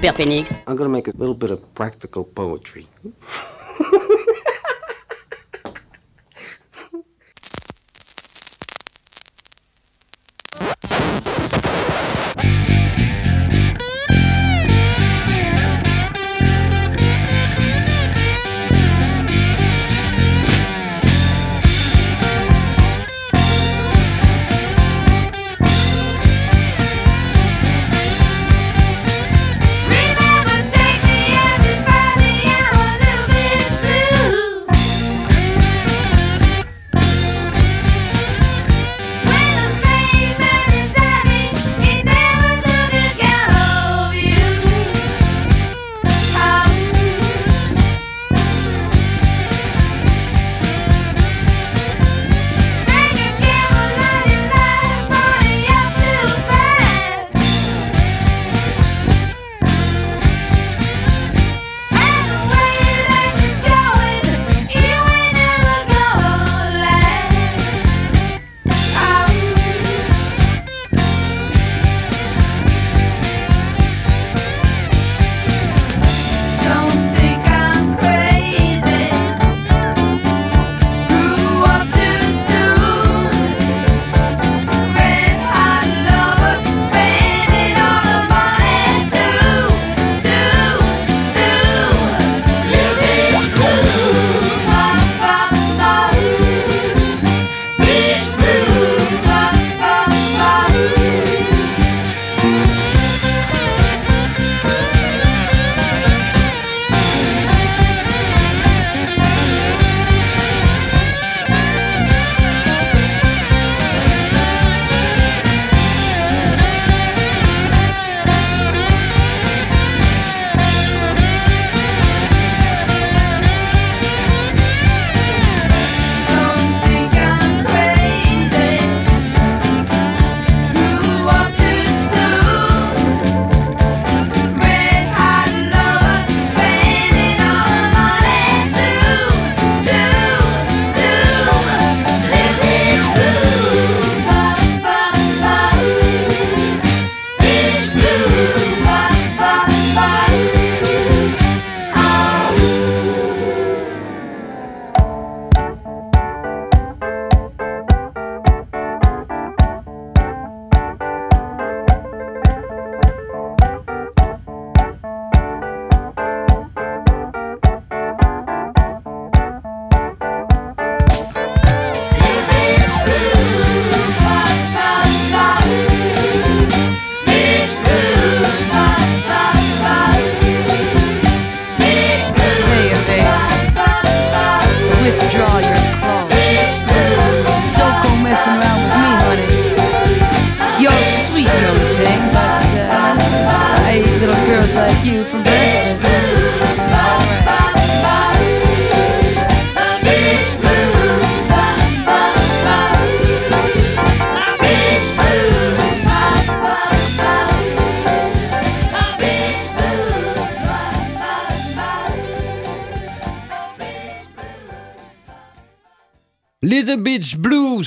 Super Phoenix I'm gonna make a little bit of practical poetry.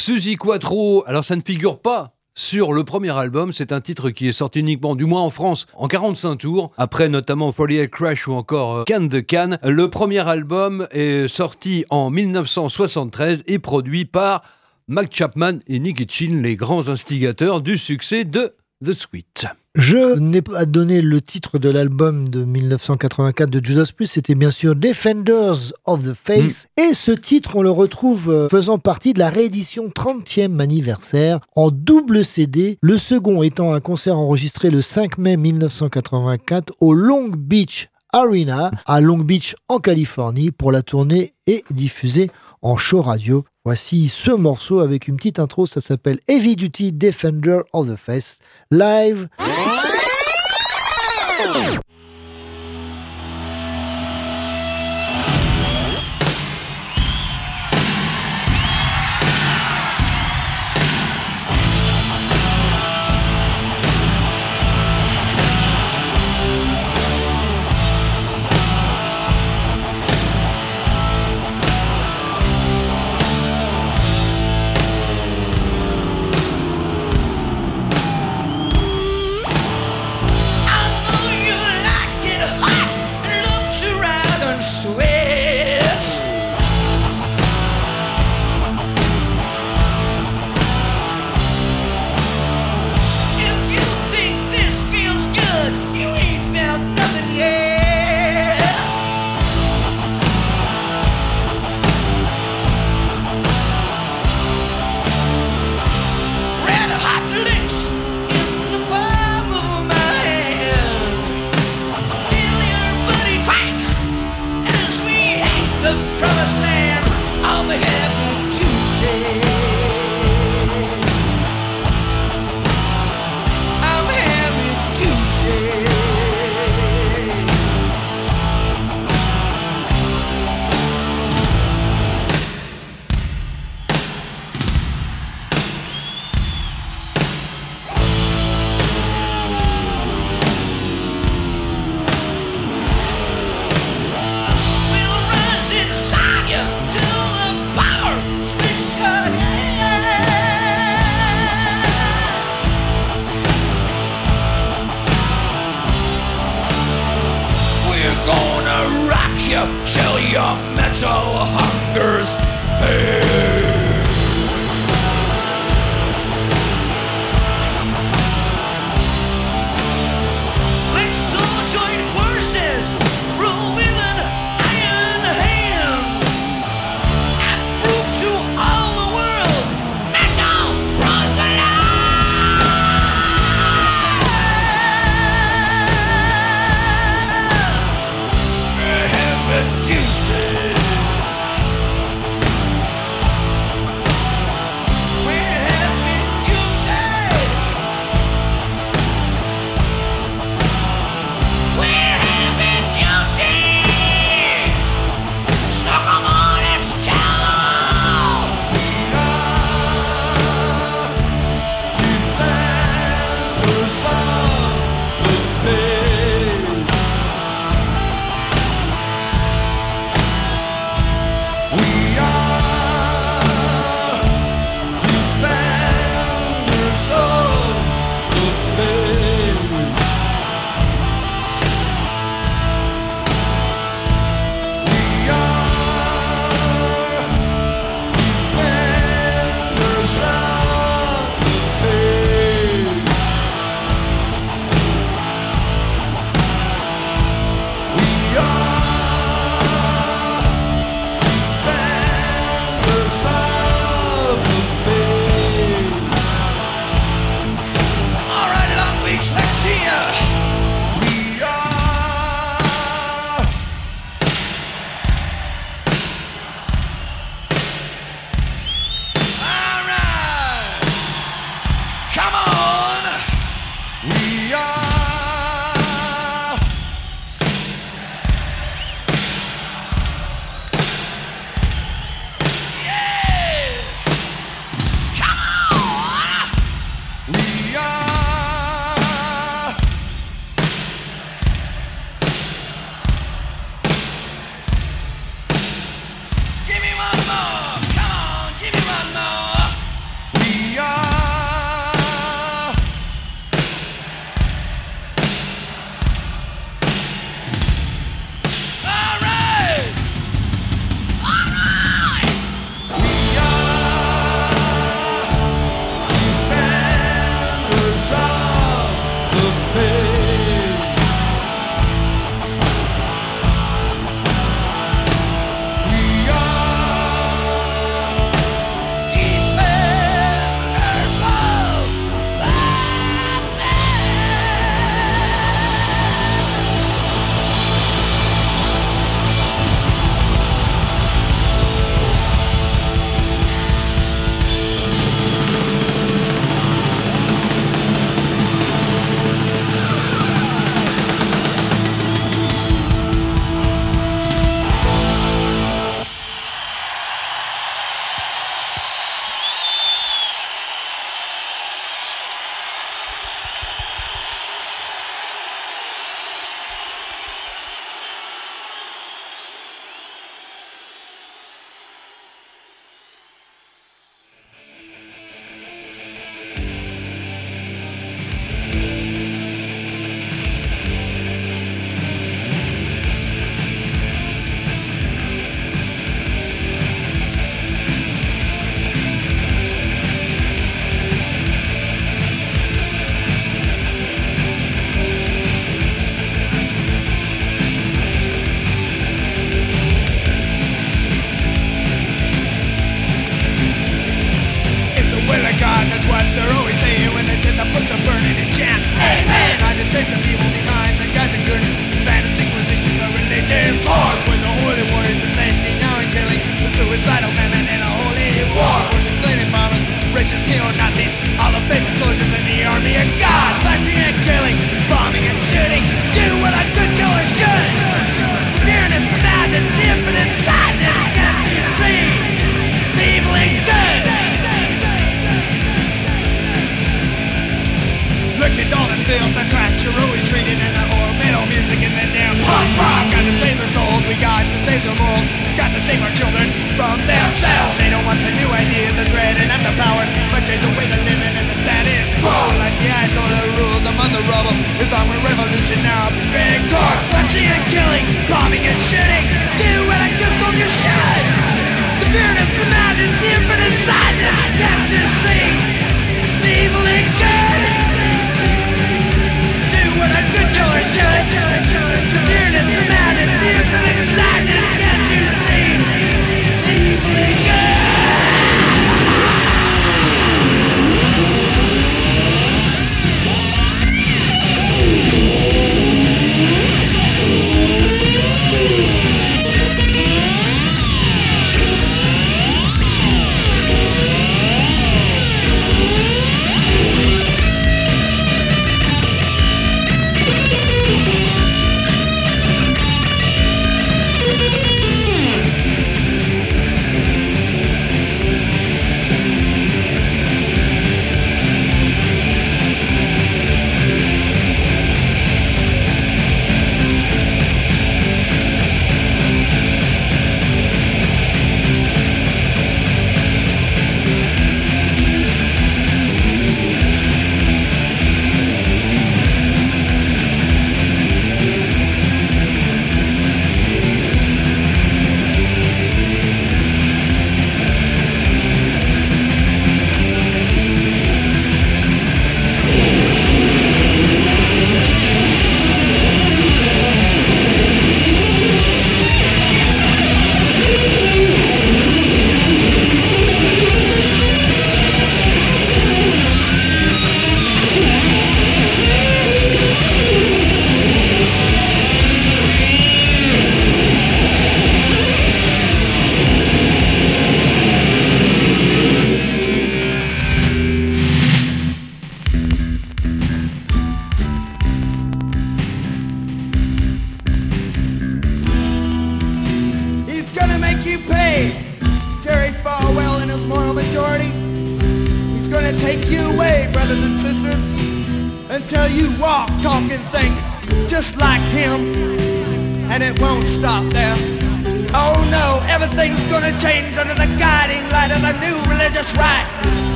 Suzy Quattro. Alors ça ne figure pas sur le premier album, c'est un titre qui est sorti uniquement, du moins en France, en 45 tours, après notamment Folly Crash ou encore euh, Can de Can. Le premier album est sorti en 1973 et produit par Mac Chapman et Nicky Chin, les grands instigateurs du succès de The Sweet. Je n'ai pas donné le titre de l'album de 1984 de Judas Priest, c'était bien sûr Defenders of the Faith. Et ce titre, on le retrouve euh, faisant partie de la réédition 30e anniversaire en double CD, le second étant un concert enregistré le 5 mai 1984 au Long Beach Arena à Long Beach en Californie pour la tournée et diffusé en show radio. Voici ce morceau avec une petite intro, ça s'appelle Heavy Duty Defender of the Faith live.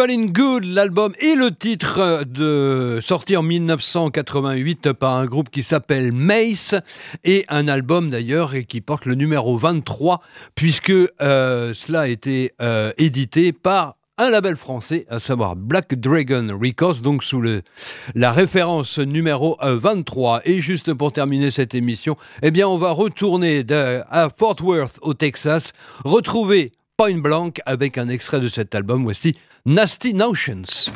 Evil in Good, l'album et le titre euh, de sorti en 1988 par un groupe qui s'appelle Mace et un album d'ailleurs et qui porte le numéro 23 puisque euh, cela a été euh, édité par un label français, à savoir Black Dragon Records, donc sous le, la référence numéro 23. Et juste pour terminer cette émission, eh bien, on va retourner à Fort Worth, au Texas, retrouver Point Blank avec un extrait de cet album. Voici Nasty Notions.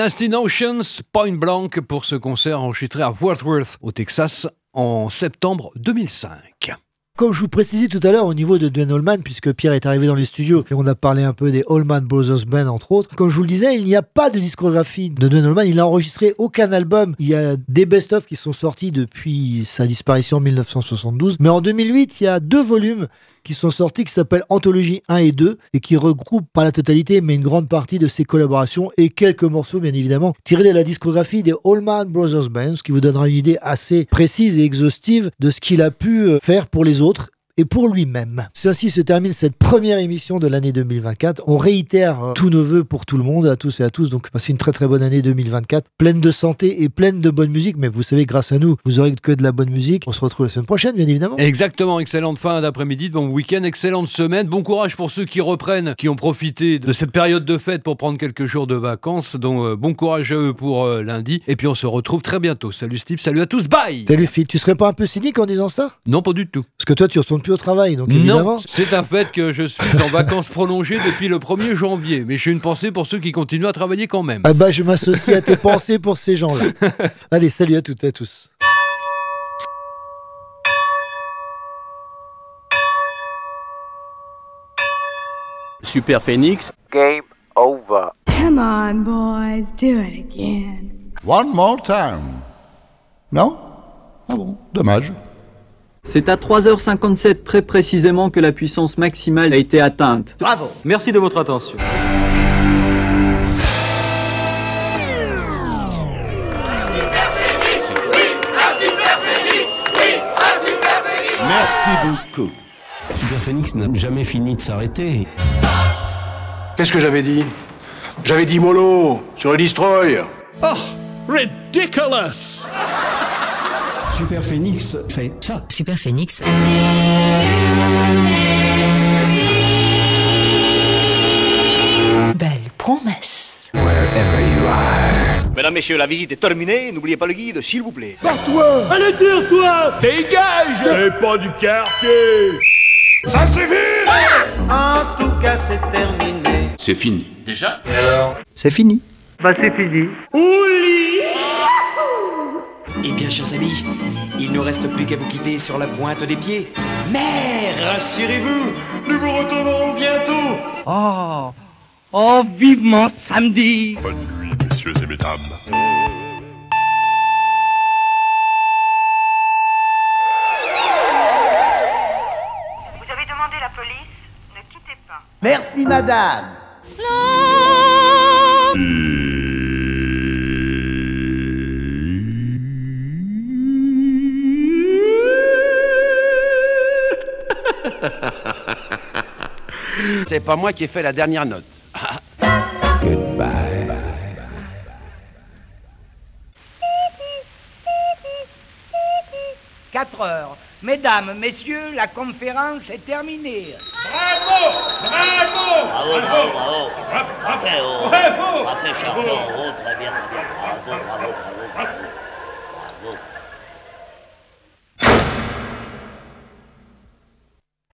Nasty Notions, Point Blank pour ce concert enregistré à Wordsworth, au Texas, en septembre 2005. Comme je vous précisais tout à l'heure au niveau de Dwayne Allman, puisque Pierre est arrivé dans les studios et on a parlé un peu des Allman Brothers Band entre autres, comme je vous le disais, il n'y a pas de discographie de Dwayne Allman, il n'a enregistré aucun album. Il y a des best-of qui sont sortis depuis sa disparition en 1972, mais en 2008, il y a deux volumes qui sont sortis qui s'appellent Anthologie 1 et 2 et qui regroupent pas la totalité mais une grande partie de ses collaborations et quelques morceaux bien évidemment tirés de la discographie des Allman Brothers Band, ce qui vous donnera une idée assez précise et exhaustive de ce qu'il a pu euh, faire pour les autres et pour lui-même. Ainsi se termine cette première émission de l'année 2024. On réitère euh, tous nos voeux pour tout le monde, à tous et à tous. Donc passez une très très bonne année 2024, pleine de santé et pleine de bonne musique. Mais vous savez, grâce à nous, vous aurez que de la bonne musique. On se retrouve la semaine prochaine, bien évidemment. Exactement, excellente fin d'après-midi, bon week-end, excellente semaine. Bon courage pour ceux qui reprennent, qui ont profité de cette période de fête pour prendre quelques jours de vacances. Donc euh, bon courage à eux pour euh, lundi. Et puis on se retrouve très bientôt. Salut Steve, salut à tous, bye Salut Phil, tu serais pas un peu cynique en disant ça? Non, pas du tout. Parce que toi, tu retournes plus au travail, donc évidemment. Non, c'est un fait que je suis en vacances prolongées depuis le 1er janvier. Mais j'ai une pensée pour ceux qui continuent à travailler quand même. Ah bah, je m'associe à tes <laughs> pensées pour ces gens-là. <laughs> Allez, salut à toutes et à tous. Super Phoenix. Game over. Come on, boys, do it again. One more time. Non? Ah bon, dommage. C'est à 3h57 très précisément que la puissance maximale a été atteinte. Bravo. Merci de votre attention. Merci beaucoup. Super Phoenix n'a jamais fini de s'arrêter. Qu'est-ce que j'avais dit? J'avais dit mollo sur le destroy. Oh, ridiculous! Super Phoenix fait ça. Super Phoenix. Belle promesse. Mesdames, Messieurs, la visite est terminée. N'oubliez pas le guide, s'il vous plaît. Barre-toi! Allez, tire-toi! Dégage! Et pas du quartier! Ça suffit En tout cas, c'est terminé. C'est fini. Déjà C'est fini. Bah, c'est fini. Eh bien, chers amis, il ne reste plus qu'à vous quitter sur la pointe des pieds. Mais rassurez-vous, nous vous retrouverons bientôt. Oh, oh, vivement samedi. Bonne nuit, messieurs et mesdames. Vous avez demandé la police. Ne quittez pas. Merci, madame. C'est pas moi qui ai fait la dernière note. Goodbye. 4 heures. Mesdames, messieurs, la conférence est terminée. Bravo Bravo Bravo, bravo, bravo. Parfait, oh. Bravo Parfait, Bravo. champion. Oh, très bien, très bien. Bravo, bravo, bravo, bravo. Bravo.